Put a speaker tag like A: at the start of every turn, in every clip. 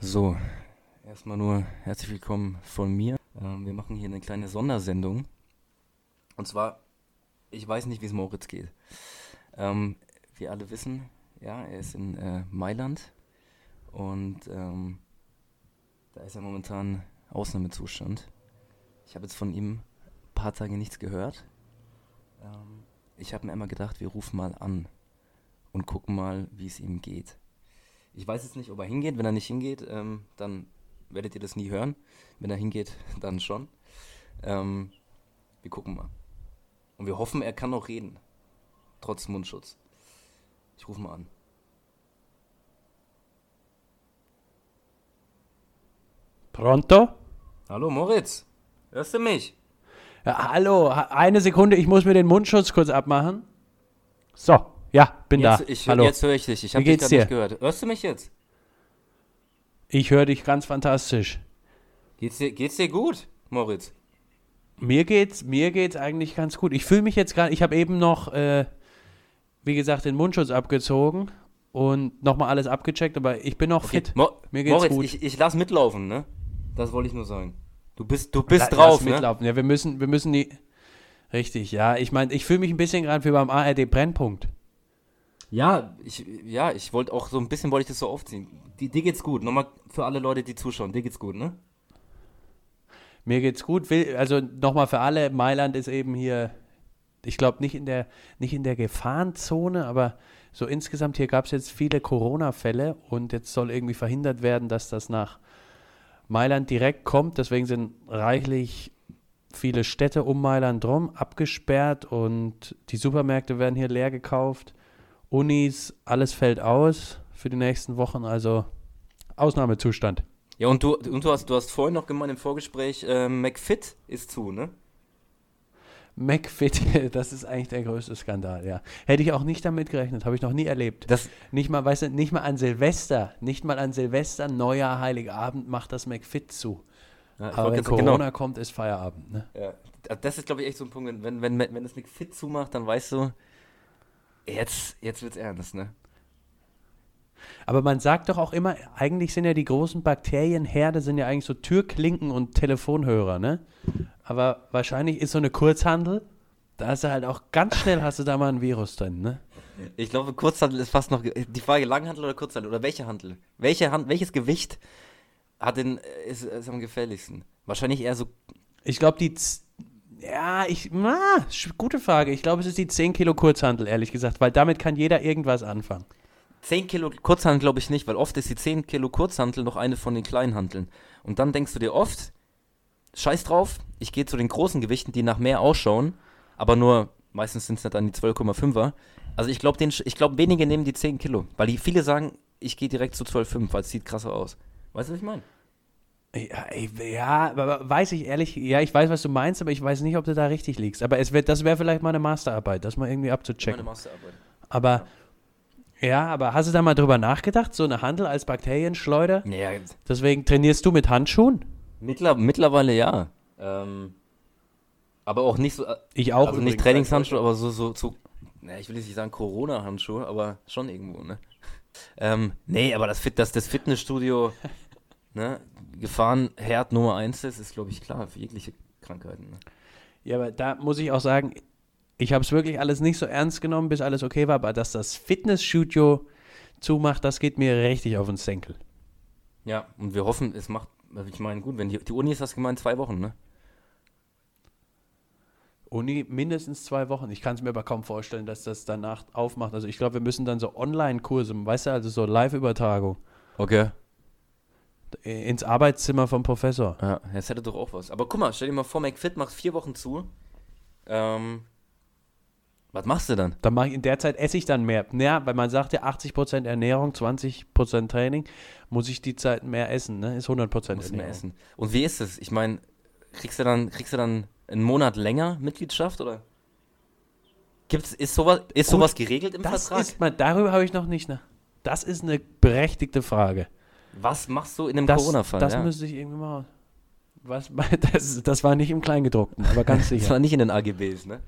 A: So, erstmal nur herzlich willkommen von mir. Ähm, wir machen hier eine kleine Sondersendung. Und zwar, ich weiß nicht, wie es Moritz geht. Ähm, wir alle wissen, ja, er ist in äh, Mailand und ähm, da ist er momentan Ausnahmezustand. Ich habe jetzt von ihm ein paar Tage nichts gehört. Ähm, ich habe mir immer gedacht, wir rufen mal an und gucken mal, wie es ihm geht. Ich weiß jetzt nicht, ob er hingeht. Wenn er nicht hingeht, ähm, dann werdet ihr das nie hören. Wenn er hingeht, dann schon. Ähm, wir gucken mal. Und wir hoffen, er kann noch reden. Trotz Mundschutz. Ich rufe mal an.
B: Pronto?
A: Hallo Moritz, hörst du mich?
B: Ja, hallo, ha- eine Sekunde, ich muss mir den Mundschutz kurz abmachen. So, ja, bin
A: Jetzt,
B: da.
A: ich,
B: hallo.
A: jetzt höre ich dich. Ich habe dich gerade nicht
B: dir?
A: gehört. Hörst du mich jetzt?
B: Ich höre dich ganz fantastisch.
A: Geht's dir, geht's dir gut, Moritz?
B: Mir geht's, mir geht's eigentlich ganz gut. Ich fühle mich jetzt gerade, ich habe eben noch, äh, wie gesagt, den Mundschutz abgezogen und nochmal alles abgecheckt, aber ich bin noch fit.
A: Mo
B: Mir geht's
A: Moritz,
B: gut.
A: ich, ich lass mitlaufen, ne? Das wollte ich nur sagen. Du bist, du bist
B: La-
A: drauf,
B: lass
A: ne?
B: mitlaufen. Ja, wir müssen, wir müssen die. Richtig, ja. Ich meine, ich fühle mich ein bisschen gerade wie beim ARD Brennpunkt.
A: Ja, ich, ja, ich wollte auch so ein bisschen wollte ich das so aufziehen. Die, dir geht's gut. Nochmal für alle Leute, die zuschauen. Dir geht's gut, ne?
B: Mir geht's gut. Also nochmal für alle, Mailand ist eben hier, ich glaube nicht in der nicht in der Gefahrenzone, aber so insgesamt hier gab es jetzt viele Corona-Fälle und jetzt soll irgendwie verhindert werden, dass das nach Mailand direkt kommt. Deswegen sind reichlich viele Städte um Mailand drum abgesperrt und die Supermärkte werden hier leer gekauft. Unis, alles fällt aus für die nächsten Wochen, also Ausnahmezustand.
A: Ja, und du, und du hast, du hast vorhin noch gemeint im Vorgespräch, äh, McFit ist zu, ne?
B: McFit, das ist eigentlich der größte Skandal, ja. Hätte ich auch nicht damit gerechnet, habe ich noch nie erlebt.
A: Das,
B: Nicht mal, weißt du, nicht mal an Silvester, nicht mal an Silvester, Neujahr, Heiligabend macht das McFit zu.
A: ja,
B: Aber wenn
A: jetzt- genau.
B: Corona kommt, ist Feierabend, ne?
A: Ja, das ist, glaube ich, echt so ein Punkt, wenn, wenn, wenn das McFit zumacht, dann weißt du, jetzt, jetzt wird's ernst, ne?
B: Aber man sagt doch auch immer, eigentlich sind ja die großen Bakterienherde sind ja eigentlich so Türklinken und Telefonhörer, ne? Aber wahrscheinlich ist so eine Kurzhandel, da hast du halt auch ganz schnell hast du da mal ein Virus drin, ne?
A: Ich glaube, Kurzhandel ist fast noch. Die Frage, Langhandel oder Kurzhandel? Oder welche Handel? Welche Hand, welches Gewicht hat den, ist, ist am gefährlichsten? Wahrscheinlich eher so.
B: Ich glaube, die. Ja, ich. Na, gute Frage. Ich glaube, es ist die 10 Kilo Kurzhandel, ehrlich gesagt, weil damit kann jeder irgendwas anfangen.
A: 10 Kilo Kurzhandel glaube ich nicht, weil oft ist die 10 Kilo Kurzhandel noch eine von den kleinen Handeln. Und dann denkst du dir oft, scheiß drauf, ich gehe zu den großen Gewichten, die nach mehr ausschauen, aber nur, meistens sind es dann die 12,5er. Also ich glaube, glaub, wenige nehmen die 10 Kilo, weil die viele sagen, ich gehe direkt zu 12,5, weil es sieht krasser aus. Weißt du, was ich meine?
B: Ja, ja, weiß ich ehrlich, ja, ich weiß, was du meinst, aber ich weiß nicht, ob du da richtig liegst. Aber es wird, das wäre vielleicht mal eine Masterarbeit, das mal irgendwie
A: Meine
B: abzuchecken.
A: Masterarbeit.
B: Aber, ja, aber hast du da mal drüber nachgedacht, so eine Handel als Bakterienschleuder?
A: Naja,
B: Deswegen trainierst du mit Handschuhen?
A: mittler, mittlerweile ja. Ähm, aber auch nicht so, äh,
B: Ich auch.
A: also nicht. Trainingshandschuhe, aber so, so, so, na, ich will jetzt nicht sagen Corona-Handschuhe, aber schon irgendwo, ne? Ähm, nee, aber das, Fit, das, das Fitnessstudio, ne, Gefahrenherd Nummer eins ist, ist, glaube ich, klar für jegliche Krankheiten. Ne?
B: Ja, aber da muss ich auch sagen, ich habe es wirklich alles nicht so ernst genommen, bis alles okay war, aber dass das Fitnessstudio zumacht, das geht mir richtig auf den Senkel.
A: Ja, und wir hoffen, es macht, also ich meine, gut, wenn die, die Uni ist das gemeint, zwei Wochen, ne?
B: Uni mindestens zwei Wochen. Ich kann es mir aber kaum vorstellen, dass das danach aufmacht. Also ich glaube, wir müssen dann so Online-Kurse, weißt du, also so Live-Übertragung
A: Okay.
B: Äh, ins Arbeitszimmer vom Professor.
A: Ja, das hätte doch auch was. Aber guck mal, stell dir mal vor, McFit macht vier Wochen zu. Ähm, was machst du dann?
B: Dann mache ich in der Zeit esse ich dann mehr. Ja, weil man sagt ja 80% Ernährung, 20% Training, muss ich die Zeit mehr essen, ne? Ist 100%
A: Musst du
B: Ernährung.
A: mehr essen. Und wie ist es? Ich meine, kriegst du dann, kriegst du dann einen Monat länger Mitgliedschaft oder? Gibt's, ist sowas, ist
B: Gut,
A: sowas geregelt im
B: Das
A: Vertrag?
B: ist mal, darüber habe ich noch nicht, ne? Das ist eine berechtigte Frage.
A: Was machst du in einem
B: Das,
A: Corona-Fall?
B: das
A: ja.
B: müsste ich irgendwie mal. Was, das, das war nicht im Kleingedruckten, aber ganz
A: Das
B: sicher.
A: war nicht in den AGBs, ne?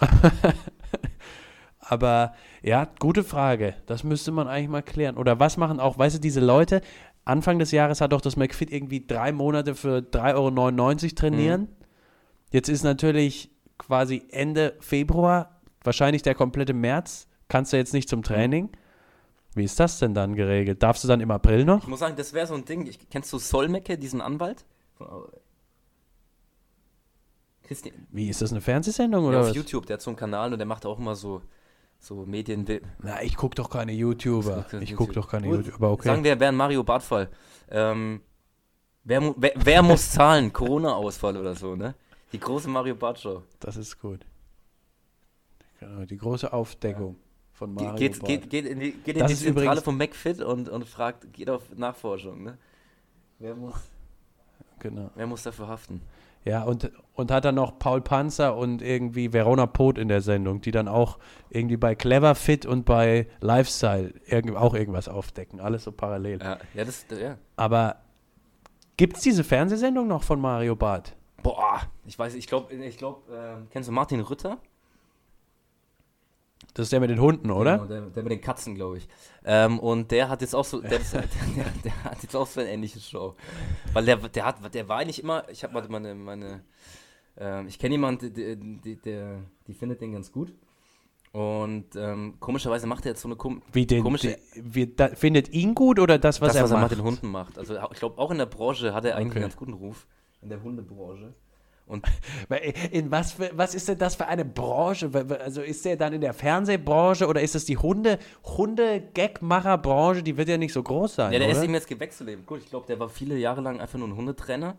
B: aber ja, gute Frage. Das müsste man eigentlich mal klären. Oder was machen auch, weißt du, diese Leute, Anfang des Jahres hat doch das McFit irgendwie drei Monate für 3,99 Euro trainieren. Jetzt ist natürlich quasi Ende Februar, wahrscheinlich der komplette März, kannst du jetzt nicht zum Training. Wie ist das denn dann geregelt? Darfst du dann im April noch?
A: Ich muss sagen, das wäre so ein Ding. Ich, kennst du Solmecke, diesen Anwalt?
B: Christi Wie ist das eine Fernsehsendung
A: ja,
B: oder
A: auf
B: was?
A: YouTube, der hat so einen Kanal und der macht auch immer so, so Medien.
B: Na, ich gucke doch keine YouTuber. Ich gucke doch keine Gut, YouTuber, okay.
A: Sagen wir, wäre ein Mario Bartfall. Ähm, wer, wer, wer muss zahlen? Corona-Ausfall oder so, ne? Die große Mario Bart Show.
B: Das ist gut. Genau, die große Aufdeckung. Ja von Mario
A: geht, Bart. Geht, geht in die, geht in die Zentrale von McFit und, und fragt, geht auf Nachforschung, ne? Wer muss,
B: genau.
A: wer muss dafür haften?
B: Ja, und, und hat dann noch Paul Panzer und irgendwie Verona Pot in der Sendung, die dann auch irgendwie bei Clever Fit und bei Lifestyle irgend, auch irgendwas aufdecken. Alles so parallel.
A: Ja, ja das, ja.
B: Aber gibt es diese Fernsehsendung noch von Mario Barth?
A: Boah, ich weiß, ich glaube, ich glaube, äh, kennst du Martin Rütter?
B: Das ist der mit den Hunden, oder? Genau,
A: der, der mit den Katzen, glaube ich. Ähm, und der hat jetzt auch so, der, der, der, hat jetzt auch so ein ähnliches Show. Weil der, der hat, der war eigentlich immer, ich habe meine, meine, äh, ich kenne jemanden, der, der, die findet den ganz gut. Und ähm, komischerweise macht er jetzt so eine kom
B: wie den, komische. Die, wie, da, findet ihn gut oder das, was
A: das,
B: er
A: was
B: macht?
A: er mit den Hunden macht. Also ich glaube, auch in der Branche hat er eigentlich okay. einen ganz guten Ruf. In der Hundebranche. Und
B: in was, für, was ist denn das für eine Branche? Also ist der dann in der Fernsehbranche oder ist das die Hunde, Hunde-Gagmacher-Branche? Die wird ja nicht so groß sein.
A: Ja, der
B: oder?
A: ist eben jetzt gewechselt. Eben. Gut, ich glaube, der war viele Jahre lang einfach nur ein Hundetrainer.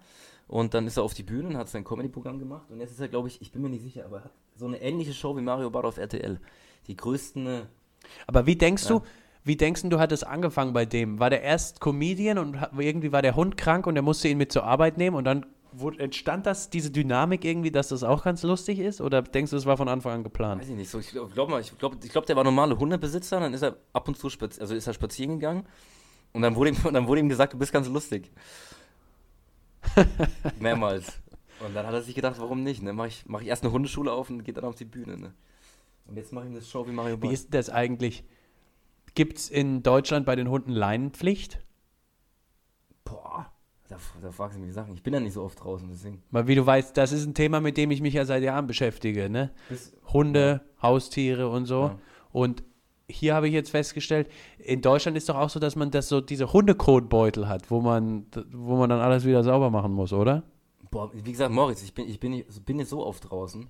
A: Und dann ist er auf die Bühne und hat sein Comedy-Programm gemacht. Und jetzt ist er, glaube ich, ich bin mir nicht sicher, aber so eine ähnliche Show wie Mario Barth auf RTL. Die größten. Äh,
B: aber wie denkst ja. du, wie denkst du, du hattest angefangen bei dem? War der erst Comedian und irgendwie war der Hund krank und er musste ihn mit zur Arbeit nehmen und dann wo, entstand das, diese Dynamik irgendwie, dass das auch ganz lustig ist? Oder denkst du, das war von Anfang an geplant?
A: Weiß ich nicht. So, ich glaube ich glaube, ich glaub, der war normale Hundebesitzer, dann ist er ab und zu spazieren, also ist er spazieren gegangen und dann wurde ihm, dann wurde ihm gesagt, du bist ganz lustig. Mehrmals. Und dann hat er sich gedacht, warum nicht? Ne? Mache ich, mach ich erst eine Hundeschule auf und geht dann auf die Bühne. Ne? Und jetzt mache ich eine Show wie Mario
B: Bart. Wie ist das eigentlich? Gibt es in Deutschland bei den Hunden Leinenpflicht?
A: Boah, da, da fragst du mich Sachen. Ich bin ja nicht so oft draußen, deswegen.
B: Weil wie du weißt, das ist ein Thema, mit dem ich mich ja seit Jahren beschäftige, ne? Bis, Hunde, ja. Haustiere und so. Ja. Und hier habe ich jetzt festgestellt, in Deutschland ist doch auch so, dass man das so diese Hundekotbeutel hat, wo man, wo man dann alles wieder sauber machen muss, oder?
A: Boah, wie gesagt, Moritz, ich bin, ich bin, nicht, bin nicht so oft draußen.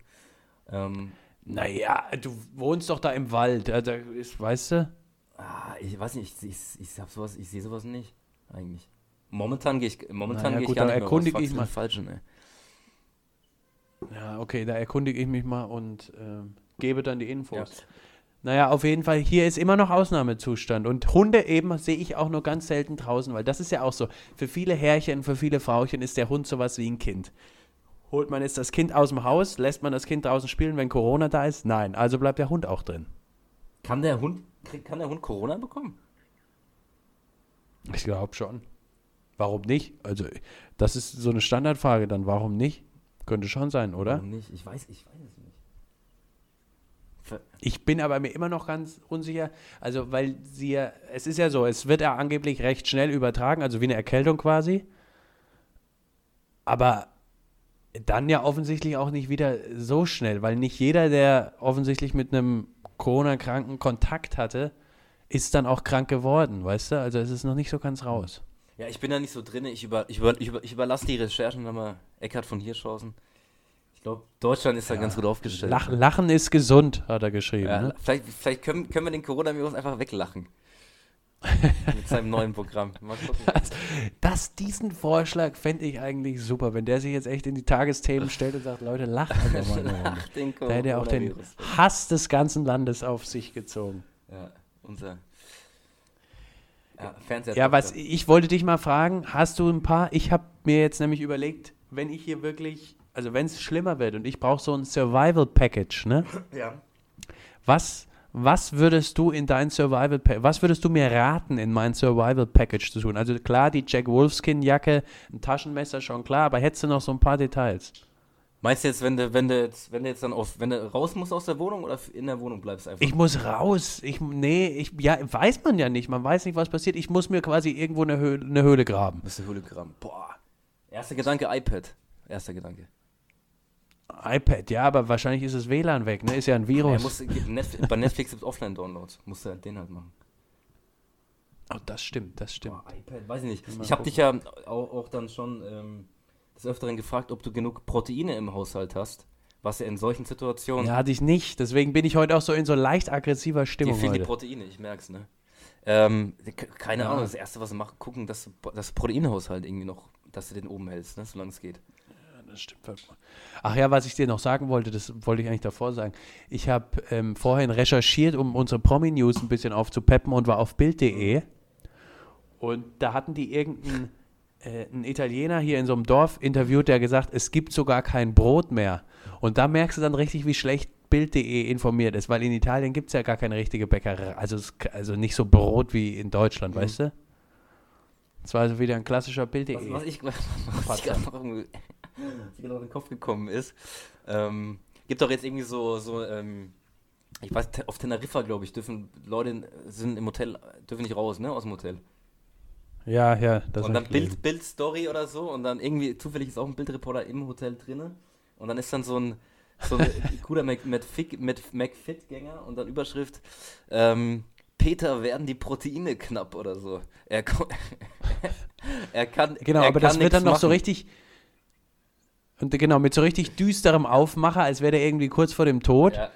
A: Ähm,
B: naja, du wohnst doch da im Wald, da ist, weißt du?
A: Ah, ich weiß nicht, ich, ich, ich, sowas, ich sehe sowas nicht, eigentlich. Momentan gehe ich, momentan
B: naja,
A: gehe
B: ich
A: gar
B: nicht erkundige
A: mehr
B: ich mal.
A: Falschen, ey.
B: Ja, okay, da erkundige ich mich mal und äh, gebe dann die Infos. Ja. Naja, auf jeden Fall, hier ist immer noch Ausnahmezustand. Und Hunde eben sehe ich auch nur ganz selten draußen, weil das ist ja auch so. Für viele Herrchen, für viele Frauchen ist der Hund sowas wie ein Kind. Holt man jetzt das Kind aus dem Haus, lässt man das Kind draußen spielen, wenn Corona da ist? Nein, also bleibt der Hund auch drin.
A: Kann der Hund, kann der Hund Corona bekommen?
B: Ich glaube schon. Warum nicht? Also, das ist so eine Standardfrage dann. Warum nicht? Könnte schon sein, oder?
A: Warum nicht? Ich weiß, ich weiß es nicht.
B: Ich bin aber mir immer noch ganz unsicher, also weil sie ja, es ist ja so, es wird ja angeblich recht schnell übertragen, also wie eine Erkältung quasi. Aber dann ja offensichtlich auch nicht wieder so schnell, weil nicht jeder, der offensichtlich mit einem Corona-Kranken Kontakt hatte, ist dann auch krank geworden, weißt du? Also es ist noch nicht so ganz raus.
A: Ja, ich bin da nicht so drin. Ich, über, ich, über, ich, über, ich überlasse die Recherchen nochmal Eckhard von Hirschhausen. Ich glaube, Deutschland ist da ganz gut aufgestellt.
B: Lach, Lachen ist gesund, hat er geschrieben. Ja, ne?
A: Vielleicht, vielleicht können, können wir den Coronavirus einfach weglachen. Mit seinem neuen Programm. Mal gucken.
B: Das, das diesen Vorschlag fände ich eigentlich super, wenn der sich jetzt echt in die Tagesthemen stellt und sagt, Leute, lacht einfach mal eine Da hätte er auch den Hass des ganzen Landes auf sich gezogen.
A: Ja, unser ja, Fernseher.
B: Ja, was ich wollte dich mal fragen, hast du ein paar? Ich habe mir jetzt nämlich überlegt, wenn ich hier wirklich, also wenn es schlimmer wird und ich brauche so ein Survival Package, ne?
A: Ja.
B: Was was würdest du in dein Survival was würdest du mir raten, in mein Survival Package zu tun? Also klar, die Jack Wolfskin Jacke, ein Taschenmesser schon klar, aber hättest du noch so ein paar Details?
A: Meinst du jetzt, wenn du, wenn du jetzt, wenn du jetzt dann auf, wenn du raus musst aus der Wohnung oder in der Wohnung bleibst einfach?
B: Ich muss raus. Ich, nee, ich, ja, weiß man ja nicht. Man weiß nicht, was passiert. Ich muss mir quasi irgendwo eine Höhle, eine Höhle graben.
A: Bist du Hologramm? Boah. Erster Gedanke, iPad. Erster Gedanke.
B: iPad, ja, aber wahrscheinlich ist das WLAN weg, ne? Ist ja ein
A: Ja,
B: Virus.
A: musst, Netflix, bei Netflix gibt es Offline-Downloads. Musst du halt den halt machen.
B: oh, das stimmt, das stimmt.
A: Boah, iPad, weiß ich nicht.
B: Mal
A: Ich habe dich ja auch, auch dann schon ähm, des Öfteren gefragt, ob du genug Proteine im Haushalt hast. Was ja in solchen Situationen.
B: Ja, hatte ich nicht. Deswegen bin ich heute auch so in so leicht aggressiver
A: Dir
B: Stimmung
A: fehlen die. Proteine, ich merk's, ne? Ähm, ke- keine
B: Ja.
A: Ahnung, das erste, was du machst, gucken, dass du das Proteinhaushalt irgendwie noch, dass du den oben hältst, ne? Solange es geht.
B: Das stimmt. Ach ja, was ich dir noch sagen wollte, das wollte ich eigentlich davor sagen. Ich habe ähm, vorhin recherchiert, um unsere Promi-News ein bisschen aufzupeppen und war auf Bild.de. Und da hatten die irgendeinen äh, einen Italiener hier in so einem Dorf interviewt, der gesagt, es gibt sogar kein Brot mehr. Und da merkst du dann richtig, wie schlecht Bild.de informiert ist, weil in Italien gibt es ja gar keine richtige Bäckerei. Also, also nicht so Brot wie in Deutschland,
A: Mhm.
B: weißt du? Das war also wieder ein klassischer
A: Was,
B: Bild.de.
A: was ich, was ich gerade noch, was mir gerade in den Kopf gekommen ist, ähm, gibt doch jetzt irgendwie so, so ähm, ich weiß, auf Teneriffa, glaube ich, dürfen Leute in- sind im Hotel, dürfen nicht raus, ne, aus dem Hotel.
B: Ja, ja, das
A: und
B: hab
A: dann
B: gelesen.
A: Bild, Bild-Story oder so und dann irgendwie, zufällig ist auch ein Bildreporter im Hotel drinne und dann ist dann so ein, so ein cooler McFit-Gänger und dann Überschrift, ähm, Peter werden die Proteine knapp oder so. Er, er kann
B: Genau,
A: er
B: aber
A: kann
B: das wird dann noch so
A: machen.
B: richtig. Und genau, mit so richtig düsterem Aufmacher, als wäre der irgendwie kurz vor dem Tod.
A: Ja.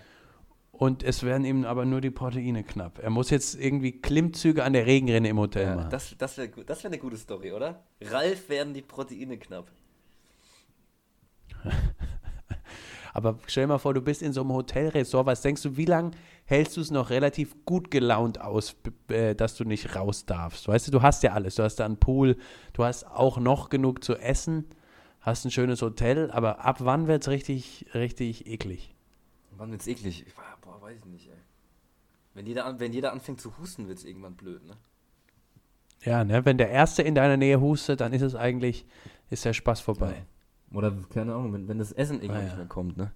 B: Und es werden ihm aber nur die Proteine knapp. Er muss jetzt irgendwie Klimmzüge an der Regenrinne im Hotel
A: Ja,
B: machen.
A: das das wäre das wär eine gute Story, oder? Ralf werden die Proteine knapp.
B: Aber stell dir mal vor, du bist in so einem Hotelresort. Was denkst du, wie lange hältst du es noch relativ gut gelaunt aus, äh, dass du nicht raus darfst? Weißt du, du hast ja alles. Du hast da einen Pool, du hast auch noch genug zu essen, hast ein schönes Hotel. Aber ab wann wird es richtig, richtig eklig?
A: Wann wird's eklig? Ich, boah, weiß ich nicht, ey. Wenn jeder, an- wenn jeder anfängt zu husten, wird's irgendwann blöd, ne?
B: Ja, ne? Wenn der Erste in deiner Nähe hustet, dann ist es eigentlich, ist der Spaß vorbei.
A: Oder, keine Ahnung, wenn, wenn das Essen irgendwann
B: Ah,
A: nicht
B: ja.
A: mehr kommt, ne?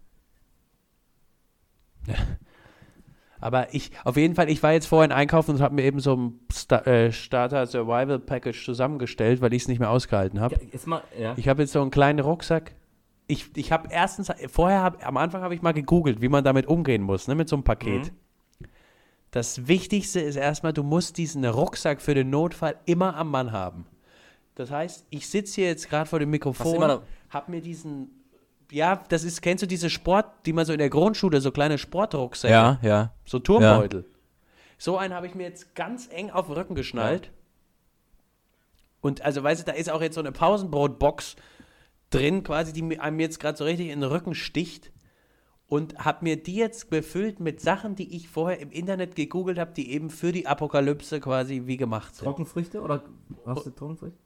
B: Aber ich, auf jeden Fall, ich war jetzt vorhin einkaufen und habe mir eben so ein Sta äh, Starter Survival Package zusammengestellt, weil ich es nicht mehr ausgehalten habe.
A: Ja, ja.
B: Ich habe jetzt so einen kleinen Rucksack. Ich, ich habe erstens, vorher hab, am Anfang habe ich mal gegoogelt, wie man damit umgehen muss, ne, mit so einem Paket. Das Wichtigste ist erstmal, du musst diesen Rucksack für den Notfall immer am Mann haben. Das heißt, ich sitze hier jetzt gerade vor dem Mikrofon, habe mir diesen, ja, das ist, kennst du diese Sport, die man so in der Grundschule, so kleine Sportrucksäcke,
A: ja.
B: so Turmbeutel. So einen habe ich mir jetzt ganz eng auf den Rücken geschnallt. Und also, weißt du, da ist auch jetzt so eine Pausenbrotbox drin, quasi, die mir- einem jetzt gerade so richtig in den Rücken sticht. Und habe mir die jetzt befüllt mit Sachen, die ich vorher im Internet gegoogelt habe, die eben für die Apokalypse quasi wie gemacht sind.
A: Trockenfrüchte oder hast du Trockenfrüchte?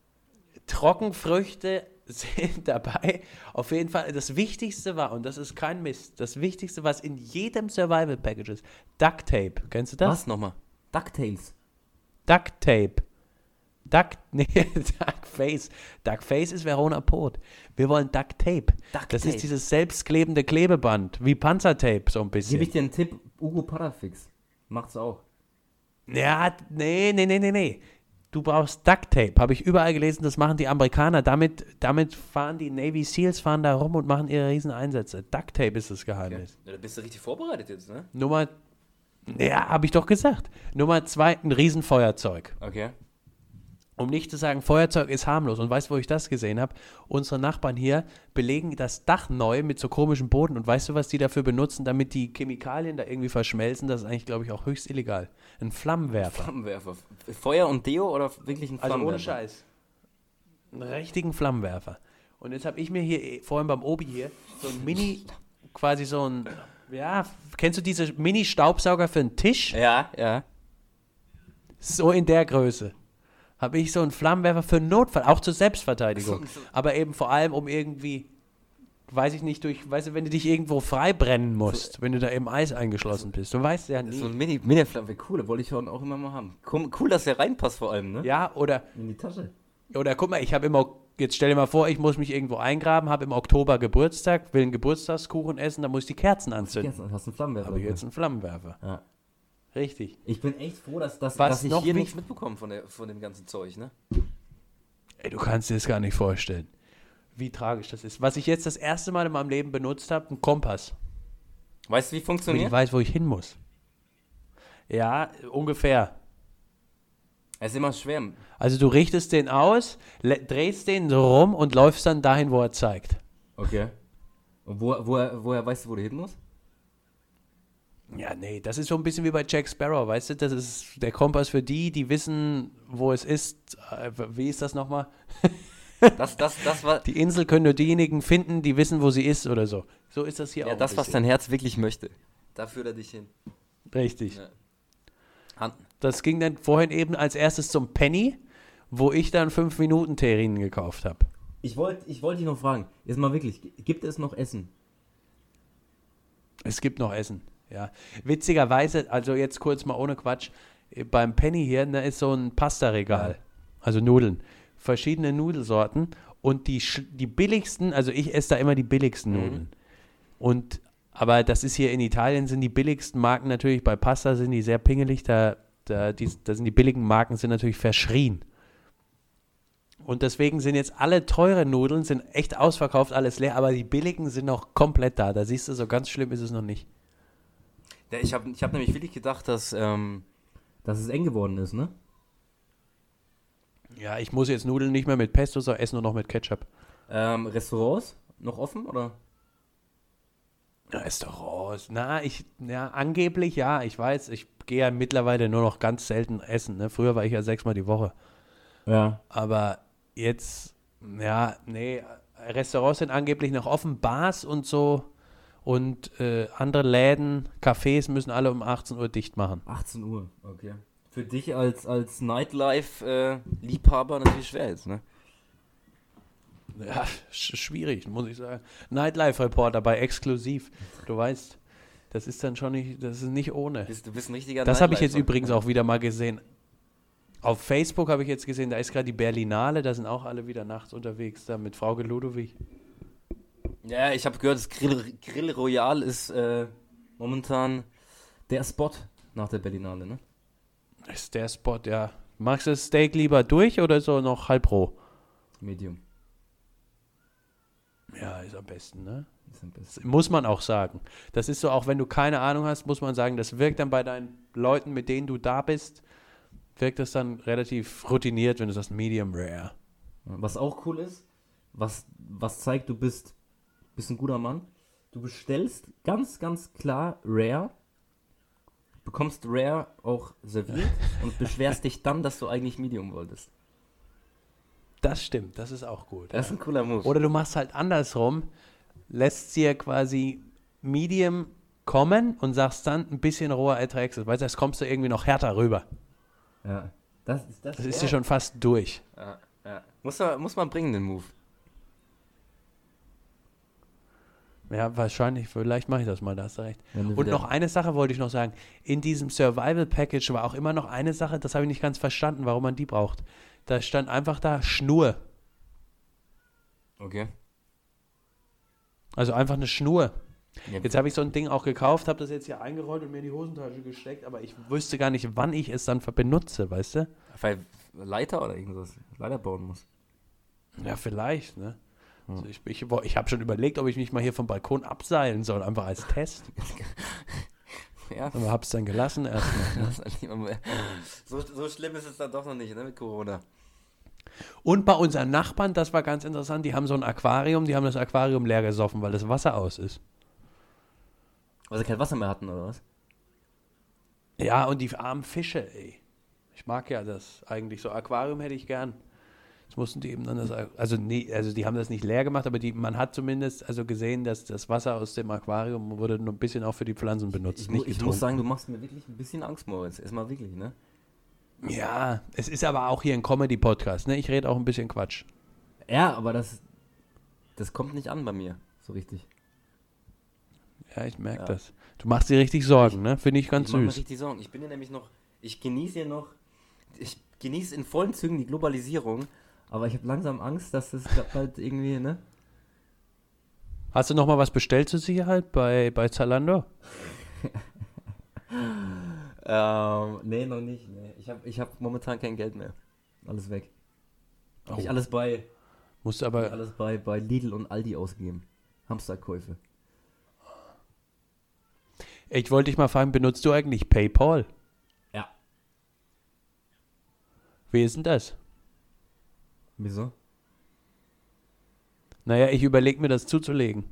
B: Trockenfrüchte sind dabei. Auf jeden Fall, das Wichtigste war, und das ist kein Mist, das Wichtigste, was in jedem Survival Package ist, Duct Tape. Kennst du das?
A: Was nochmal? DuckTales.
B: Duct Tape. Duct, nee, Duckface. Duckface ist Verona Pot. Wir wollen Duct Tape.
A: Duct
B: das
A: Tape.
B: ist dieses selbstklebende Klebeband, wie Panzertape so ein bisschen.
A: Gebe ich dir einen Tipp, Ugo Parafix. Macht's auch.
B: Ja, nee, nee, nee, nee, nee. Du brauchst Duct Tape. Habe ich überall gelesen, das machen die Amerikaner. Damit, damit fahren die Navy Seals fahren da rum und machen ihre riesen Einsätze. Duct Tape ist das Geheimnis.
A: Ja, da bist du richtig vorbereitet jetzt, ne?
B: Nummer, ja, habe ich doch gesagt. Nummer zwei, ein Riesenfeuerzeug.
A: Okay.
B: Um nicht zu sagen, Feuerzeug ist harmlos. Und weißt du, wo ich das gesehen habe? Unsere Nachbarn hier belegen das Dach neu mit so komischem Boden. Und weißt du, was die dafür benutzen, damit die Chemikalien da irgendwie verschmelzen? Das ist eigentlich, glaube ich, auch höchst illegal. Ein Flammenwerfer.
A: Flammenwerfer. Feuer und Deo oder wirklich ein
B: Also
A: Flammenwerfer?
B: ohne Scheiß. Einen richtigen Flammenwerfer. Und jetzt habe ich mir hier eh- vorhin beim Obi hier so ein Mini, quasi so ein, ja, kennst du diese Mini-Staubsauger für einen Tisch?
A: Ja, ja.
B: So in der Größe. Habe ich so einen Flammenwerfer für einen Notfall, auch zur Selbstverteidigung.
A: So- so-
B: Aber eben vor allem, um irgendwie, weiß ich nicht, durch, weißt du, wenn du dich irgendwo frei brennen musst, wenn du da im Eis eingeschlossen bist. Du weißt ja
A: So
B: nie.
A: ein Mini, Mini-Flamme wäre cool, wollte ich auch immer mal haben. Cool, dass der reinpasst vor allem, ne?
B: Ja, oder,
A: In die Tasche.
B: oder guck mal, ich habe im, Au- jetzt stell dir mal vor, ich muss mich irgendwo eingraben, habe im Oktober Geburtstag, will einen Geburtstagskuchen essen, dann muss ich die Kerzen anzünden.
A: Jetzt hast einen Flammenwerfer.
B: Habe ich jetzt einen Flammenwerfer.
A: Ja.
B: Richtig.
A: Ich bin echt froh, dass, dass,
B: Was
A: dass ich
B: noch
A: hier nichts mitbekomme von, der, von dem ganzen Zeug, ne?
B: Ey, du kannst dir das gar nicht vorstellen, wie tragisch das ist. Was ich jetzt das erste Mal in meinem Leben benutzt habe, ein Kompass.
A: Weißt du, wie
B: Damit ich
A: funktioniert?
B: weiß, wo ich hin muss. Ja, ungefähr.
A: Es ist immer schwer.
B: Also du richtest den aus, drehst den so rum und läufst dann dahin, wo er zeigt.
A: Okay. Und wo, woher, woher weißt du, wo du hin musst?
B: Ja, nee, das ist so ein bisschen wie bei Jack Sparrow, weißt du? Das ist der Kompass für die, die wissen, wo es ist. Äh, Wie ist das nochmal?
A: Das, das, das war.
B: Die Insel können nur diejenigen finden, die wissen, wo sie ist oder so. So ist das hier
A: Ja,
B: auch.
A: das,
B: ein
A: was dein Herz wirklich möchte. Da führt er dich hin.
B: Richtig.
A: Ja. Hand.
B: Das ging dann vorhin eben als erstes zum Penny, wo ich dann 5 Minuten Terrinen gekauft habe.
A: Ich wollte ich wollt dich noch fragen, jetzt mal wirklich, gibt es noch Essen?
B: Es gibt noch Essen, ja. Witzigerweise, also jetzt kurz mal ohne Quatsch, äh, beim Penny hier, da ist so ein Pasta-Regal, also Nudeln, verschiedene Nudelsorten und die, die billigsten, also ich esse da immer die billigsten
A: Mhm.
B: Nudeln. Und, aber das ist hier in Italien, sind die billigsten Marken natürlich, bei Pasta sind die sehr pingelig, da, da, die, da sind die billigen Marken sind natürlich verschrien. Und deswegen sind jetzt alle teuren Nudeln sind echt ausverkauft, alles leer, aber die billigen sind noch komplett da. Da siehst du, so ganz schlimm ist es noch nicht.
A: Ja, ich habe ich hab nämlich wirklich gedacht, dass, ähm, dass es eng geworden ist, ne?
B: Ja, ich muss jetzt Nudeln nicht mehr mit Pesto, sondern esse nur noch mit Ketchup.
A: Ähm, Restaurants noch offen oder?
B: Restaurants, na, ich, ja, angeblich ja, ich weiß, ich gehe ja mittlerweile nur noch ganz selten essen. Ne? Früher war ich ja sechsmal die Woche.
A: Ja.
B: Aber jetzt, ja, nee, Restaurants sind angeblich noch offen, Bars und so und äh, andere Läden, Cafés müssen alle um 18 Uhr dicht machen.
A: 18 Uhr, okay. Für dich als, als Nightlife-Liebhaber natürlich schwer jetzt, ne?
B: Ja, sch schwierig, muss ich sagen. Nightlife-Reporter bei Exklusiv. Du weißt, das ist dann schon nicht, das ist nicht ohne.
A: Bist, du bist ein richtiger
B: Das habe ich jetzt übrigens auch wieder mal gesehen. Auf Facebook habe ich jetzt gesehen, da ist gerade die Berlinale, da sind auch alle wieder nachts unterwegs, da mit Frau Ludwig.
A: Ja, ich habe gehört, das Grill, Grill Royal ist äh, momentan der Spot nach der Berlinale, ne?
B: Ist der Spot, ja. Magst du das Steak lieber durch oder so noch halb roh?
A: Medium.
B: Ja, ist am besten, ne?
A: Ist am besten.
B: Muss man auch sagen. Das ist so, auch wenn du keine Ahnung hast, muss man sagen, das wirkt dann bei deinen Leuten, mit denen du da bist, wirkt das dann relativ routiniert, wenn du sagst Medium Rare.
A: Was auch cool ist, was, was zeigt, du bist, bist ein guter Mann. Du bestellst ganz, ganz klar Rare, bekommst Rare auch serviert und beschwerst dich dann, dass du eigentlich Medium wolltest.
B: Das stimmt, das ist auch gut.
A: Das ist ein cooler Move.
B: Oder du machst halt andersrum, lässt dir quasi Medium kommen und sagst dann ein bisschen roher erträgst du. Weißt du, jetzt kommst du irgendwie noch härter rüber.
A: Ja. Das, ist- das,
B: Das ist
A: ja.
B: schon fast durch.
A: Ja, ja. Muss, man, muss man bringen, den Move.
B: Ja, wahrscheinlich, vielleicht mache ich das mal, da hast du recht. Und noch eine Sache wollte ich noch sagen. In diesem Survival Package war auch immer noch eine Sache, das habe ich nicht ganz verstanden, warum man die braucht. Da stand einfach da Schnur.
A: Okay.
B: Also einfach eine Schnur.
A: Ja,
B: Jetzt habe ich so ein Ding auch gekauft, habe das jetzt hier eingerollt und mir in die Hosentasche gesteckt, aber ich wüsste gar nicht, wann ich es dann benutze, weißt du?
A: Weil Leiter oder irgendwas. Leiter bauen muss.
B: Ja, vielleicht, ne? Also ich ich, ich habe schon überlegt, ob ich mich mal hier vom Balkon abseilen soll, einfach als Test.
A: Ja.
B: Aber hab's dann gelassen erstmal. Ne?
A: So, so schlimm ist es dann doch noch nicht, ne, mit Corona.
B: Und bei unseren Nachbarn, das war ganz interessant, die haben so ein Aquarium, die haben das Aquarium leer gesoffen, weil das Wasser aus ist.
A: Weil sie kein Wasser mehr hatten, oder was?
B: Ja, und die armen Fische, ey. Ich mag ja das eigentlich so. Aquarium hätte ich gern. Jetzt mussten die eben dann das, also nee, also die haben das nicht leer gemacht, aber die, man hat zumindest also gesehen, dass das Wasser aus dem Aquarium wurde nur ein bisschen auch für die Pflanzen benutzt.
A: Ich,
B: nicht
A: ich muss sagen, du machst mir wirklich ein bisschen Angst, Moritz. Erstmal wirklich, ne?
B: Ja, es ist aber auch hier ein Comedy-Podcast, ne? Ich rede auch ein bisschen Quatsch.
A: Ja, aber das, das kommt nicht an bei mir, so richtig.
B: Ja, ich merke
A: Ja.
B: das. Du machst dir richtig Sorgen, ne? Finde ich ganz
A: ich
B: süß.
A: richtig Sorgen. Ich bin ja nämlich noch, ich genieße ja noch, ich genieße in vollen Zügen die Globalisierung, Aber ich habe langsam Angst, dass das bald irgendwie, ne?
B: Hast du noch mal was bestellt zur Sicherheit bei, bei Zalando?
A: ähm, nee, noch nicht. Nee. Ich habe ich hab momentan kein Geld mehr. Alles weg. Hab ich
B: Oh.
A: alles bei,
B: Musst
A: hab ich
B: aber,
A: alles bei, bei Lidl und Aldi ausgegeben. Hamsterkäufe.
B: ich wollte dich mal fragen, benutzt du eigentlich PayPal?
A: Ja.
B: Wie ist denn das?
A: Wieso?
B: Naja, ich überlege mir das zuzulegen.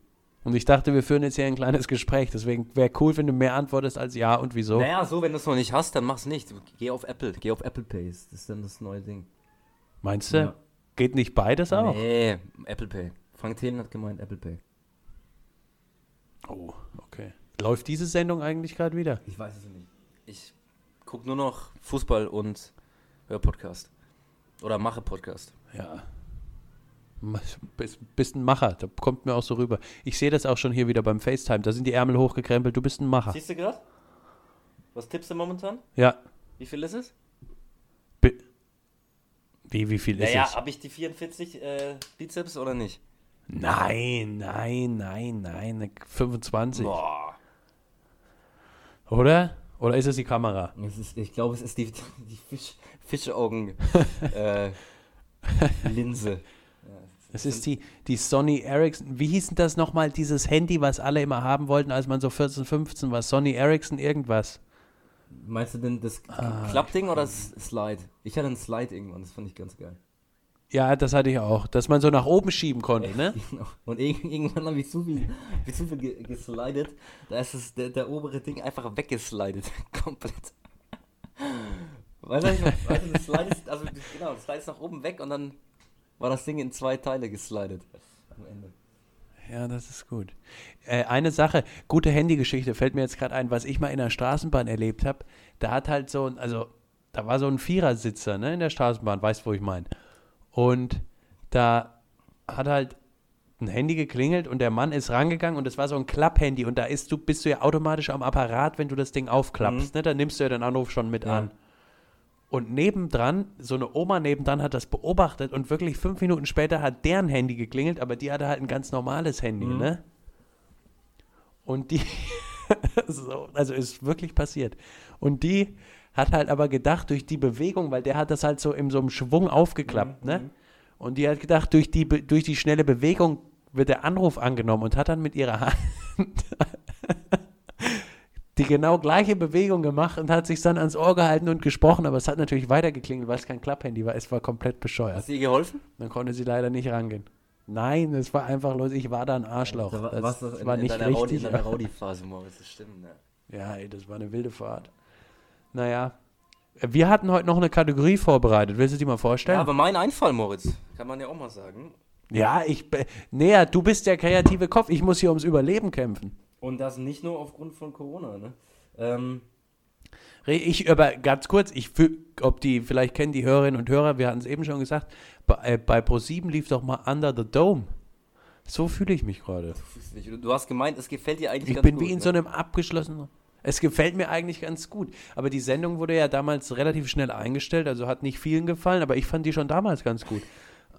B: Und ich dachte, wir führen jetzt hier ein kleines Gespräch. Deswegen wäre cool, wenn du mehr antwortest als ja und wieso.
A: Naja, so, wenn du es noch nicht hast, dann mach's nicht. Geh auf Apple, geh auf Apple Pay. Das ist dann das neue Ding.
B: Meinst du?
A: Ja.
B: Geht nicht beides auch?
A: Nee, Apple Pay. Frank Thelen hat gemeint Apple Pay.
B: Oh, okay. Läuft diese Sendung eigentlich gerade wieder?
A: Ich weiß es nicht. Ich gucke nur noch Fußball und höre Podcast. Oder mache Podcast.
B: Ja. Bist, bist ein Macher, da kommt mir auch so rüber. Ich sehe das auch schon hier wieder beim FaceTime. Da sind die Ärmel hochgekrempelt. Du bist ein Macher.
A: Siehst du gerade? Was tippst du momentan?
B: Ja.
A: Wie viel ist es?
B: Bi- Wie, wie viel ist
A: Naja,
B: es?
A: habe ich die 44 äh, Bizeps oder nicht?
B: Nein, nein, nein, nein. 25.
A: Boah.
B: Oder? Oder ist es die Kamera?
A: Es ist, ich glaube, es ist die, die Fisch, Fischaugen äh, Linse.
B: Das ist die, die Sony Ericsson. Wie hieß denn das nochmal, dieses Handy, was alle immer haben wollten, als man so 14, 15 war? Sony Ericsson irgendwas.
A: Meinst du denn das
B: Ah,
A: Klappding oder das Slide? Ich hatte ein Slide irgendwann, das fand ich ganz geil.
B: Ja, das hatte ich auch. Dass man so nach oben schieben konnte, ne?
A: Genau. Und irg- irgendwann habe ich zu viel, ich zu viel ge geslidet. Da ist es, der, der obere Ding einfach weggeslidet. Komplett. Weißt du, weißt du, das slidest, also genau, das slidest nach oben weg und dann war das Ding in zwei Teile geslidet. Am Ende.
B: Ja, das ist gut. Äh, eine Sache, gute Handygeschichte fällt mir jetzt gerade ein, was ich mal in der Straßenbahn erlebt habe. Da hat halt so ein, also da war so ein Vierersitzer, ne, in der Straßenbahn, weißt wo ich meine. Und da hat halt ein Handy geklingelt und der Mann ist rangegangen und es war so ein Klapphandy und da ist du, bist du ja automatisch am Apparat, wenn du das Ding aufklappst, ne? Da nimmst du ja den Anruf schon mit
A: Ja.
B: an. Und nebendran, so eine Oma nebendran hat das beobachtet und wirklich fünf Minuten später hat deren Handy geklingelt, aber die hatte halt ein ganz normales Handy,
A: Mhm.
B: ne? Und die, so, also ist wirklich passiert. Und die hat halt aber gedacht, durch die Bewegung, weil der hat das halt so in so einem Schwung aufgeklappt,
A: Mhm,
B: ne? Und die hat gedacht, durch die, durch die schnelle Bewegung wird der Anruf angenommen und hat dann mit ihrer Hand die genau gleiche Bewegung gemacht und hat sich dann ans Ohr gehalten und gesprochen, aber es hat natürlich weitergeklingelt, weil es kein Klapphandy war. Es war komplett bescheuert.
A: Hast du ihr geholfen?
B: Dann konnte sie leider nicht rangehen. Nein, es war einfach los. Ich war da ein Arschloch.
A: Da war,
B: das
A: warst du in,
B: war
A: in
B: nicht
A: deiner Raudi,
B: richtig.
A: in deiner Raudi-Phase, Moritz, das stimmt, ne?
B: Ja, ey, das war eine wilde Fahrt. Naja, wir hatten heute noch eine Kategorie vorbereitet. Willst du die mal
A: Ja,
B: vorstellen?
A: aber mein Einfall, Moritz, kann man ja auch mal sagen.
B: Ja, ich. be- Näher, du bist der kreative Kopf. Ich muss hier ums Überleben kämpfen.
A: Und das nicht nur aufgrund von Corona, ne? Ähm,
B: Ich, aber ganz kurz, ich ob die, vielleicht kennen die Hörerinnen und Hörer, wir hatten es eben schon gesagt, bei, äh, bei Pro7 lief doch mal Under the Dome. So fühle ich mich gerade.
A: du hast gemeint, es gefällt dir eigentlich
B: Ich
A: ganz
B: bin
A: gut.
B: wie in
A: ne?
B: so einem abgeschlossenen. Es gefällt mir eigentlich ganz gut. Aber die Sendung wurde ja damals relativ schnell eingestellt, also hat nicht vielen gefallen, aber ich fand die schon damals ganz gut.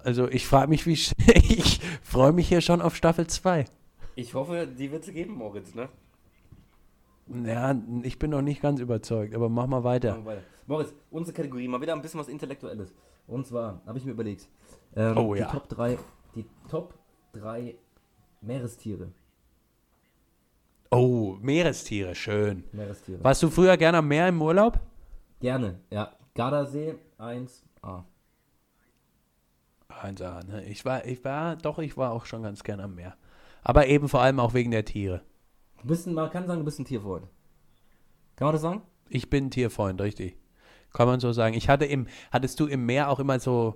B: Also ich frage mich, wie ich freue mich hier schon auf Staffel 2.
A: Ich hoffe, die wird es geben, Moritz, ne?
B: Ja, ich bin noch nicht ganz überzeugt, aber mach mal weiter.
A: Machen wir weiter. Moritz, unsere Kategorie, mal wieder ein bisschen was Intellektuelles. Und zwar, habe ich mir überlegt, ähm,
B: Oh
A: die
B: ja.
A: Top 3, die Top 3 Meerestiere.
B: Oh, Meerestiere, schön.
A: Meerestiere.
B: Warst du früher gerne am Meer im Urlaub?
A: Gerne, ja. Gardasee 1a.
B: 1A, ne? Ich war, ich war, doch, ich war auch schon ganz gern am Meer. Aber eben vor allem auch wegen der Tiere.
A: Du bist ein, man kann sagen, du bist ein Tierfreund. Kann man das sagen?
B: Ich bin ein Tierfreund, richtig. Kann man so sagen. Ich hatte im, hattest du im Meer auch immer so,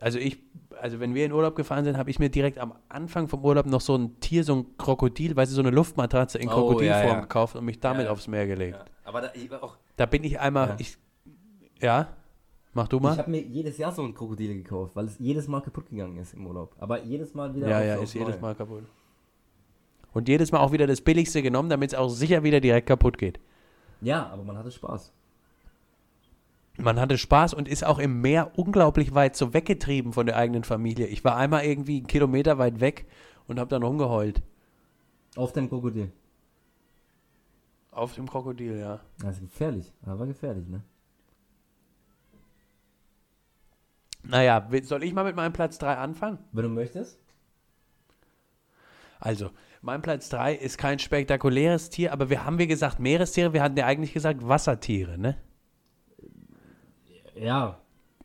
B: also ich, also wenn wir in Urlaub gefahren sind, habe ich mir direkt am Anfang vom Urlaub noch so ein Tier, so ein Krokodil, weißt du, so eine Luftmatratze in
A: Oh,
B: Krokodilform
A: ja, ja.
B: gekauft und mich damit
A: Ja,
B: aufs Meer gelegt.
A: Aber da, ich, auch,
B: Da bin ich einmal,
A: Ja.
B: ich, ja, mach du
A: ich
B: mal.
A: habe mir jedes Jahr so ein Krokodil gekauft, weil es jedes Mal kaputt gegangen ist im Urlaub. Aber jedes Mal wieder
B: Ja, ja, ist jedes. Mal kaputt. Und jedes Mal auch wieder das Billigste genommen, damit es auch sicher wieder direkt kaputt geht.
A: Ja, aber man hatte Spaß.
B: man hatte Spaß und ist auch im Meer unglaublich weit so weggetrieben von der eigenen Familie. Ich war einmal irgendwie einen Kilometer weit weg und habe dann rumgeheult.
A: Auf dem Krokodil.
B: Auf dem Krokodil, ja.
A: Das ist gefährlich. Aber gefährlich, ne?
B: Naja, soll ich mal mit meinem Platz 3 anfangen?
A: Wenn du möchtest.
B: Also, mein Platz 3 ist kein spektakuläres Tier, aber wir haben wir gesagt Meerestiere, wir hatten ja eigentlich gesagt Wassertiere, ne?
A: Ja.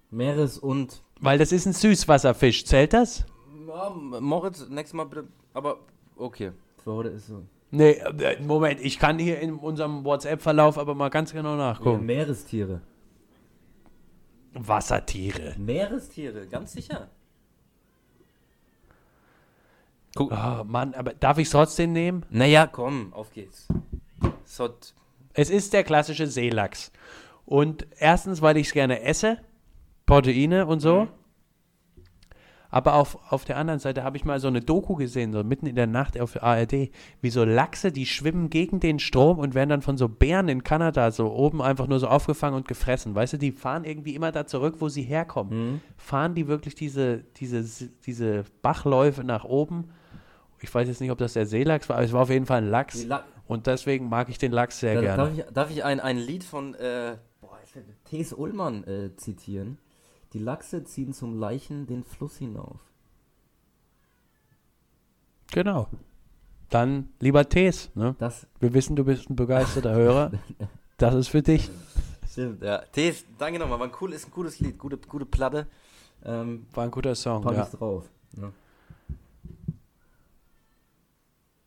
A: Meeres- und.
B: Weil das ist ein Süßwasserfisch, zählt das?
A: Ja, Moritz, nächstes Mal bitte. Aber okay. Für heute ist so.
B: Nee, äh, Moment, ich kann hier in unserem WhatsApp-Verlauf aber mal ganz genau nachgucken.
A: Meerestiere.
B: Wassertiere.
A: Meerestiere, ganz sicher.
B: Oh Mann, aber darf ich es trotzdem nehmen?
A: Naja, komm, auf geht's. Sot.
B: Es ist der klassische Seelachs. Und erstens, weil ich es gerne esse, Proteine und so. Aber auf, auf der anderen Seite habe ich mal so eine Doku gesehen, so mitten in der Nacht auf ARD, wie so Lachse, die schwimmen gegen den Strom und werden dann von so Bären in Kanada so oben einfach nur so aufgefangen und gefressen. Weißt du, die fahren irgendwie immer da zurück, wo sie herkommen. Fahren die wirklich diese, diese, diese Bachläufe nach oben? Ich weiß jetzt nicht, ob das der Seelachs war, aber es war auf jeden Fall ein Lachs.
A: La
B: Und deswegen mag ich den Lachs sehr
A: Da-
B: gerne.
A: Darf ich, darf ich ein, ein Lied von äh, boah, T.S. Ullmann äh, zitieren? Die Lachse ziehen zum Leichen den Fluss hinauf.
B: Genau. Dann lieber Tees. Ne?
A: Das
B: Wir wissen, du bist ein begeisterter Hörer. Das ist für dich.
A: stimmt, ja. T.S., danke nochmal, war ein cool, ist ein cooles Lied, gute, gute Platte. Ähm,
B: War ein guter Song.
A: pack
B: Ja.
A: ich drauf. Ja.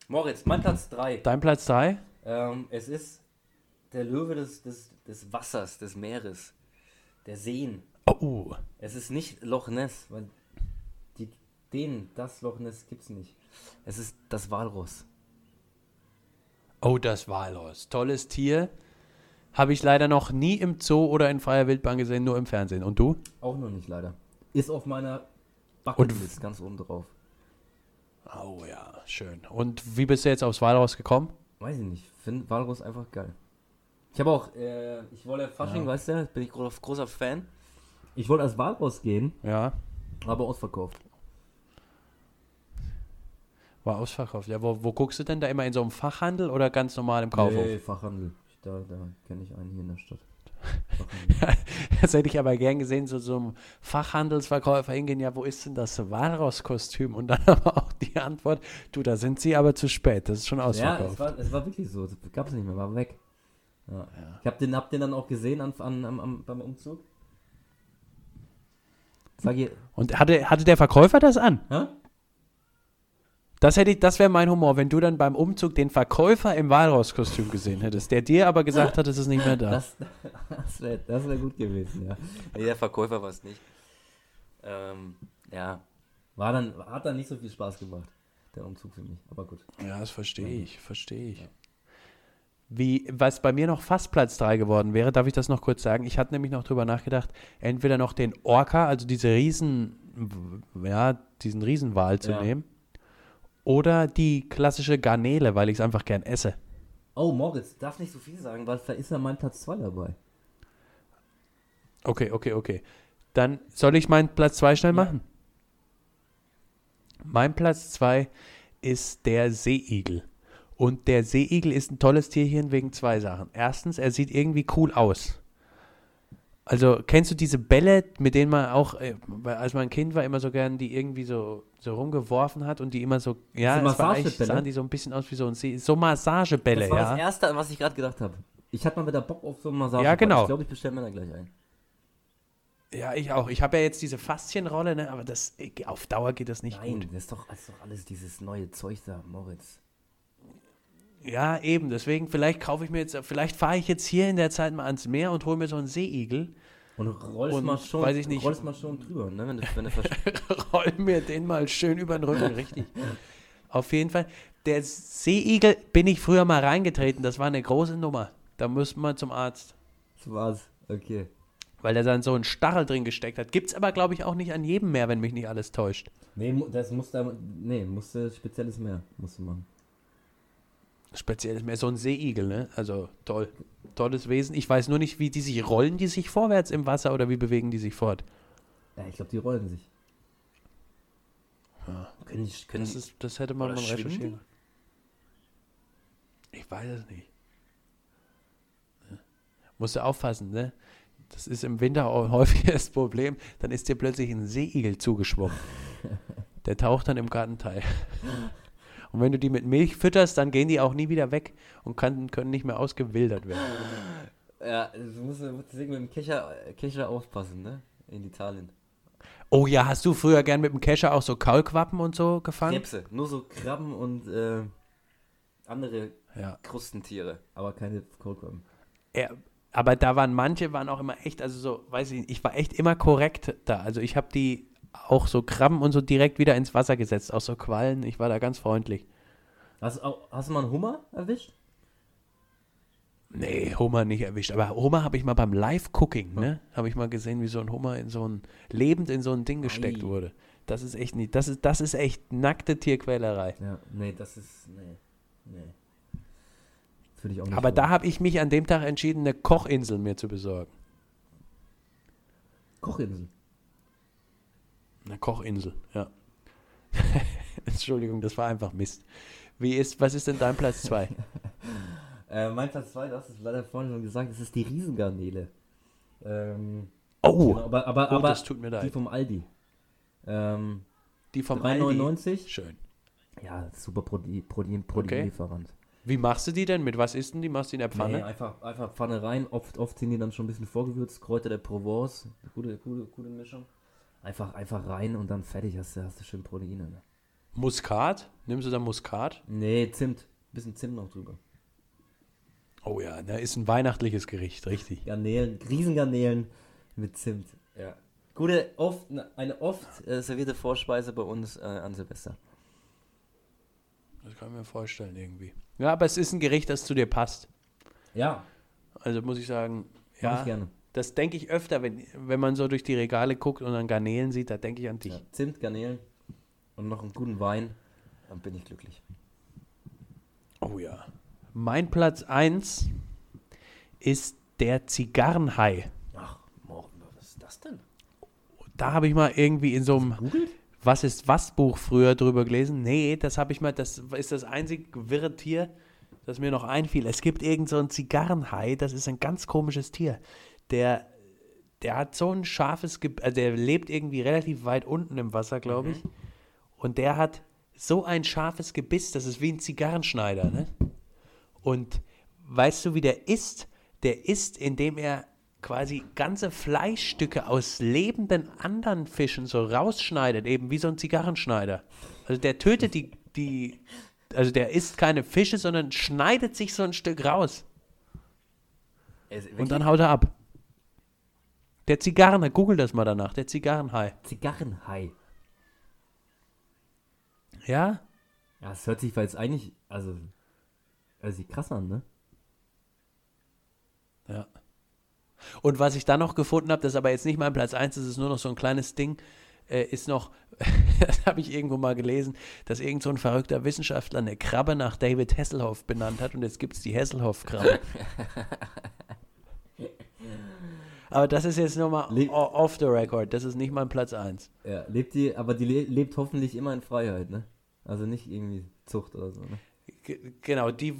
A: Moritz, mein Platz 3.
B: Dein Platz 3?
A: Ähm, es ist der Löwe des, des, des Wassers, des Meeres, der Seen.
B: Oh.
A: Es ist nicht Loch Ness, weil die, den, das Loch Ness gibt's nicht. Es ist das Walross.
B: Oh, das Walross. Tolles Tier. Habe ich leider noch nie im Zoo oder in freier Wildbahn gesehen, nur im Fernsehen. Und du?
A: Auch noch nicht leider. Ist auf meiner Bucketlist ganz oben drauf.
B: Oh ja, schön. Und wie bist du jetzt aufs Walross gekommen?
A: Weiß ich nicht. Finde Walross einfach geil. Ich habe auch, äh, ich wollte Fasching,
B: Ja.
A: weißt du, bin ich gro großer Fan. Ich wollte als Walross gehen,
B: Ja,
A: aber ausverkauft.
B: war ausverkauft. Ja, wo, wo guckst du denn da immer in so einem Fachhandel oder ganz normal im Kaufhof?
A: Nee, Fachhandel. Da da kenne ich einen hier in der Stadt.
B: Das hätte ich aber gern gesehen, so so einem Fachhandelsverkäufer hingehen, ja, wo ist denn das Walross-Kostüm? Und dann aber auch die Antwort, du, da sind sie aber zu spät, das ist schon
A: ja, es
B: ausverkauft.
A: war, es war wirklich so. Gab es nicht mehr, war weg. Ja. Ich hab den, hab den dann auch gesehen an, an, am, am, beim Umzug. Sag ihr,
B: Und hatte, hatte der Verkäufer das an?
A: hä?
B: Das hätte ich, das wäre mein Humor, wenn du dann beim Umzug den Verkäufer im Walross-Kostüm gesehen hättest, der dir aber gesagt hat, es ist nicht mehr da.
A: Das, das wäre das wär gut gewesen, ja. Nee, der Verkäufer war es nicht. Ähm, ja. War dann, hat dann nicht so viel Spaß gemacht, der Umzug für mich. Aber gut.
B: Ja, das verstehe ich, verstehe ich. Wie, was bei mir noch fast Platz 3 geworden wäre, darf ich das noch kurz sagen? Ich hatte nämlich noch drüber nachgedacht, entweder noch den Orca, also diese Riesen, ja, diesen Riesenwal zu
A: Ja.
B: nehmen, oder die klassische Garnele, weil ich es einfach gern esse.
A: Oh, Moritz, darf nicht so viel sagen, weil vielleicht ist ja mein Platz 2 dabei.
B: Okay, okay, okay. Dann soll ich meinen Platz 2 schnell machen? Mein Platz 2 ist der Seeigel. Und der Seeigel ist ein tolles Tierchen wegen zwei Sachen. Erstens, er sieht irgendwie cool aus. Also, kennst du diese Bälle, mit denen man auch, äh, als man ein Kind war, immer so gern die irgendwie so, so rumgeworfen hat und die immer so, ja,
A: Diese
B: es war
A: Massagebälle?
B: sahen die so ein bisschen aus wie so ein See, so Massagebälle,
A: Das war
B: ja.
A: das Erste, an was ich gerade gedacht habe. Ich hatte mal wieder Bock auf so einen Massage.
B: Ja, genau.
A: Ich glaube, ich bestelle mir da gleich ein.
B: Ja, ich auch. Ich habe ja jetzt diese Faszienrolle, ne, aber das, auf Dauer geht das nicht
A: Nein,
B: gut.
A: das ist, doch, das ist doch alles dieses neue Zeug da, Moritz.
B: Ja, eben. Deswegen, vielleicht kaufe ich mir jetzt, vielleicht fahre ich jetzt hier in der Zeit mal ans Meer und hole mir so einen Seeigel,
A: Und rollst
B: Und
A: mal schon,
B: weiß ich nicht.
A: rollst mal schon drüber, ne? Wenn du, wenn du
B: roll mir den mal schön über den Rücken, richtig. Auf jeden Fall. Der Seeigel bin ich früher mal reingetreten. Das war eine große Nummer. Da müsste man zum Arzt.
A: Das war's. Okay.
B: Weil der dann so einen Stachel drin gesteckt hat. Gibt es aber, glaube ich, auch nicht an jedem Meer, wenn mich nicht alles täuscht.
A: Nee, das muss da. Nee, musste spezielles Meer musst du machen.
B: Speziell ist mehr so ein Seeigel, ne? Also toll. Tolles Wesen. Ich weiß nur nicht, wie die sich rollen, die sich vorwärts im Wasser oder wie bewegen die sich fort?
A: Ja, ich glaube, die rollen sich.
B: Ja.
A: Können die, können
B: Das, ist, das hätte man mal recherchieren. Ich weiß es nicht. Ja. Musst du aufpassen, ne? Das ist im Winter auch häufig das Problem. Dann ist dir plötzlich ein Seeigel zugeschwommen. Der taucht dann im Gartenteil. Und wenn du die mit Milch fütterst, dann gehen die auch nie wieder weg und kann, können nicht mehr ausgewildert werden.
A: ja, du musst, musst deswegen mit dem Kescher, Kescher aufpassen, ne? In Italien.
B: Oh ja, hast du früher gern mit dem Kescher auch so Kaulquappen und so gefangen?
A: Krebse, nur so Krabben und äh, andere
B: Ja.
A: Krustentiere, aber keine Kohlkrabben.
B: Ja, aber da waren manche, waren auch immer echt, also so, weiß ich nicht, ich war echt immer korrekt da. Also ich habe die auch so Krabben und so direkt wieder ins Wasser gesetzt, auch so Quallen. Ich war da ganz freundlich.
A: Hast, hast du mal einen Hummer erwischt?
B: Nee, Hummer nicht erwischt. Aber Hummer habe ich mal beim Live-Cooking, ne? Habe ich mal gesehen, wie so ein Hummer in so ein, lebend in so ein Ding gesteckt
A: Ei.
B: wurde. Das ist echt nicht, das ist, das ist echt nackte Tierquälerei.
A: Ja, nee, das ist. Nee. Nee. Das würde ich auch nicht
B: Aber da
A: wollen.
B: habe ich mich an dem Tag entschieden, eine Kochinsel mir zu besorgen.
A: Kochinsel.
B: Eine Kochinsel, ja. Entschuldigung, das war einfach Mist. Wie ist, was ist denn dein Platz 2?
A: Äh, mein Platz 2, du hast es leider vorhin schon gesagt, das ist die Riesengarnele. Ähm,
B: Oh,
A: genau, aber aber,
B: oh,
A: aber
B: das tut mir
A: die
B: leid.
A: vom Aldi. Ähm,
B: Die vom Aldi.
A: 3,99.
B: Schön.
A: Ja, super Protein, Protein, Proteinlieferant.
B: Wie machst du die denn? Mit was isst denn die? Machst du die in der Pfanne?
A: Nee, einfach, einfach Pfanne rein. Oft, oft sind die dann schon ein bisschen vorgewürzt. Kräuter der Provence. Gute, gute, gute Mischung. Einfach, einfach rein und dann fertig hast du, hast du schön Proteine. Ne?
B: Muskat? Nimmst du da Muskat?
A: Nee, Zimt. Bisschen Zimt noch drüber.
B: Oh ja, da ist ein weihnachtliches Gericht, richtig.
A: Garnelen, Riesengarnelen mit Zimt. Ja. Gute, oft, eine oft äh, servierte Vorspeise bei uns äh, an Silvester.
B: Das kann ich mir vorstellen irgendwie. Ja, aber es ist ein Gericht, das zu dir passt.
A: Ja,
B: Also muss ich sagen,
A: ja. ich
B: ja,
A: gerne.
B: Das denke ich öfter, wenn, wenn man so durch die Regale guckt und dann Garnelen sieht, da denke ich an dich.
A: Ja. Zimt, Garnelen und noch einen guten Wein. Dann bin ich glücklich.
B: Oh ja. Mein Platz 1 ist der Zigarrenhai.
A: Ach, morgen, was ist das denn?
B: Da habe ich mal irgendwie in so einem? Was ist was Buch früher drüber gelesen? Nee, das habe ich mal, das ist das einzige wirre Tier, das mir noch einfiel. Es gibt irgend so ein Zigarrenhai, das ist ein ganz komisches Tier. Der, der hat so ein scharfes, Ge also der lebt irgendwie relativ weit unten im Wasser, glaube ich. Und der hat so ein scharfes Gebiss, das ist wie ein Zigarrenschneider, ne? Und weißt du, wie der isst? Der isst, indem er quasi ganze Fleischstücke aus lebenden anderen Fischen so rausschneidet, eben wie so ein Zigarrenschneider. Also der tötet die, die, also der isst keine Fische, sondern schneidet sich so ein Stück raus und dann haut er ab. Der Zigarren, google das mal danach, der Zigarrenhai.
A: Zigarrenhai.
B: Ja?
A: Ja, es hört sich jetzt eigentlich, also, also sieht krass an, ne?
B: Ja. Und was ich dann noch gefunden habe, das ist aber jetzt nicht mein Platz 1, das ist nur noch so ein kleines Ding, äh, ist noch, das habe ich irgendwo mal gelesen, dass irgend so ein verrückter Wissenschaftler eine Krabbe nach David Hasselhoff benannt hat und jetzt gibt es die Hasselhoff-Krabbe. aber das ist jetzt nochmal off the record, das ist nicht mein Platz 1.
A: Ja, lebt die, aber die le lebt hoffentlich immer in Freiheit, ne? Also nicht irgendwie Zucht oder so, ne?
B: Genau, die,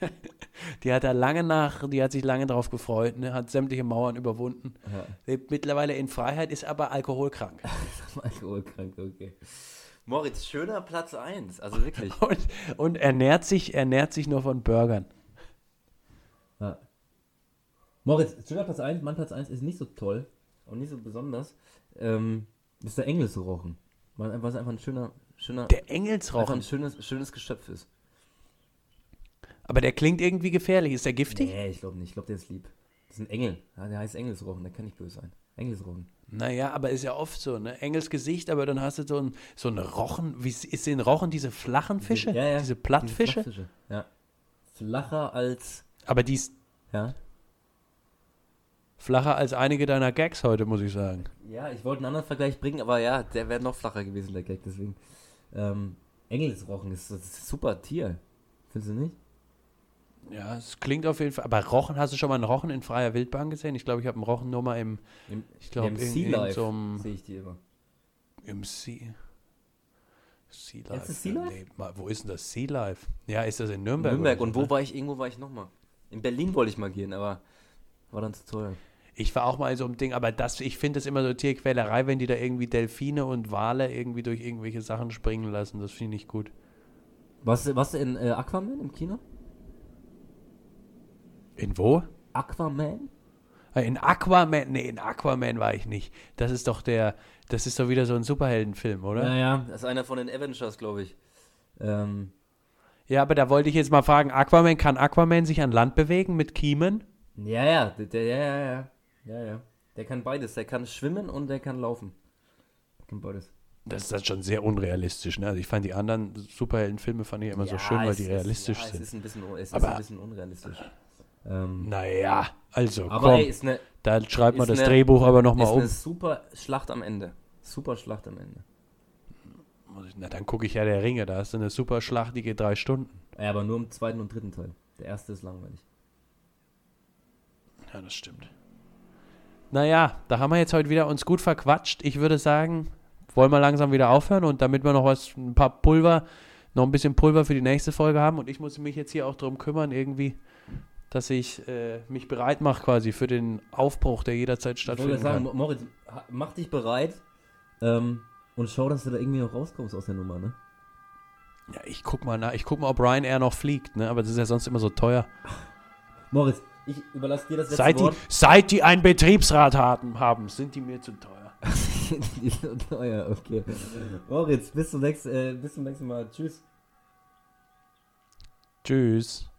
B: die hat er lange nach, die hat sich lange darauf gefreut, ne, hat sämtliche Mauern überwunden,
A: Ja,
B: lebt mittlerweile in Freiheit, ist aber alkoholkrank.
A: alkoholkrank, okay. Moritz, schöner Platz 1, also wirklich.
B: Und, und ernährt sich, ernährt sich nur von Burgern.
A: Ja. Moritz, schöner Platz 1, mein Platz 1 ist nicht so toll und nicht so besonders. Ähm, ist der Engelsrochen. Weil Was einfach ein schöner, schöner,
B: Der Engelsrochen.
A: ein schönes, schönes Geschöpf ist.
B: Aber der klingt irgendwie gefährlich. Ist der giftig?
A: Nee, ich glaube nicht. Ich glaube, der ist lieb. Das ist ein Engel. Ja, der heißt Engelsrochen, der kann nicht böse sein. Engelsrochen.
B: Naja, aber ist ja oft so, ne? Engelsgesicht, aber dann hast du so ein, so ein Rochen. Wie ist den Rochen diese flachen Fische?
A: Ja, ja.
B: Diese Plattfische?
A: Diese Plattfische, Ja. Flacher als.
B: Aber die ist
A: Ja.
B: Flacher als einige deiner Gags heute, muss ich sagen.
A: Ja, ich wollte einen anderen Vergleich bringen, aber ja, der wäre noch flacher gewesen, der Gag, deswegen. Ähm, Engelsrochen ist, das ist ein super Tier. Findest du nicht?
B: Ja, es klingt auf jeden Fall. Aber Rochen, hast du schon mal einen Rochen in freier Wildbahn gesehen? Ich glaube, ich habe einen Rochen nur mal im,
A: Im,
B: ich glaube,
A: im Sea Life
B: so
A: sehe ich die immer.
B: im Sea. Sea
A: Kennst du
B: Life.
A: Sea Life?
B: Nee, mal, wo ist denn das Sea Life? Ja, ist das in Nürnberg?
A: Nürnberg. Und wo
B: ne?
A: war ich? Irgendwo war ich nochmal. In Berlin wollte ich mal gehen, aber war dann zu teuer.
B: Ich war auch mal in so einem Ding, aber das, ich finde das immer so Tierquälerei, wenn die da irgendwie Delfine und Wale irgendwie durch irgendwelche Sachen springen lassen. Das finde ich nicht gut.
A: Was, was in äh, Aquaman im Kino?
B: In wo?
A: Aquaman?
B: Äh, In Aquaman, nee, in Aquaman war ich nicht. Das ist doch der, das ist doch wieder so ein Superheldenfilm, oder?
A: Ja, ja. Das ist einer von den Avengers, glaube ich. Ähm,
B: Ja, aber da wollte ich jetzt mal fragen, Aquaman, kann Aquaman sich an Land bewegen mit Kiemen?
A: ja, ja, ja, ja, ja. Ja, ja. Der kann beides. Der kann schwimmen und der kann laufen. Der kann beides.
B: Das ist dann schon sehr unrealistisch, ne? Also ich fand die anderen Superheldenfilme fand ich immer so
A: Ja,
B: schön, weil
A: es
B: die
A: ist-
B: realistisch
A: ja, Es
B: sind.
A: ist ein bisschen, es ist
B: Aber-
A: ein bisschen unrealistisch. Ähm,
B: Naja, also komm,
A: ey, ist eine,
B: da schreibt man
A: ist
B: das
A: eine-
B: Drehbuch aber nochmal
A: ist
B: um.
A: eine super Schlacht am Ende. Super Schlacht am Ende.
B: Na, dann gucke ich ja der Ringe, da ist eine super Schlacht, die geht drei Stunden.
A: Ja, aber nur im zweiten und dritten Teil. Der erste ist langweilig.
B: Ja, das stimmt. Naja, da haben wir jetzt heute wieder uns gut verquatscht. Ich würde sagen, wollen wir langsam wieder aufhören und damit wir noch was, ein paar Pulver, noch ein bisschen Pulver für die nächste Folge haben. Und ich muss mich jetzt hier auch darum kümmern, irgendwie, dass ich äh, mich bereit mache quasi für den Aufbruch, der jederzeit
A: Ich wollte
B: stattfinden
A: sagen,
B: kann.
A: Mo- Moritz, mach dich bereit ähm, und schau, dass du da irgendwie noch rauskommst aus der Nummer, ne?
B: Ja, ich guck mal nach, ich guck mal, ob Ryanair noch fliegt, ne? Aber das ist ja sonst immer so teuer.
A: Moritz, ich überlasse dir das letzte
B: Seit die,
A: Wort.
B: seit die einen Betriebsrat haben, haben, sind die mir zu teuer.
A: Die sind teuer, okay. Moritz, bis zum nächsten, äh, bis zum nächsten Mal. Tschüss.
B: Tschüss.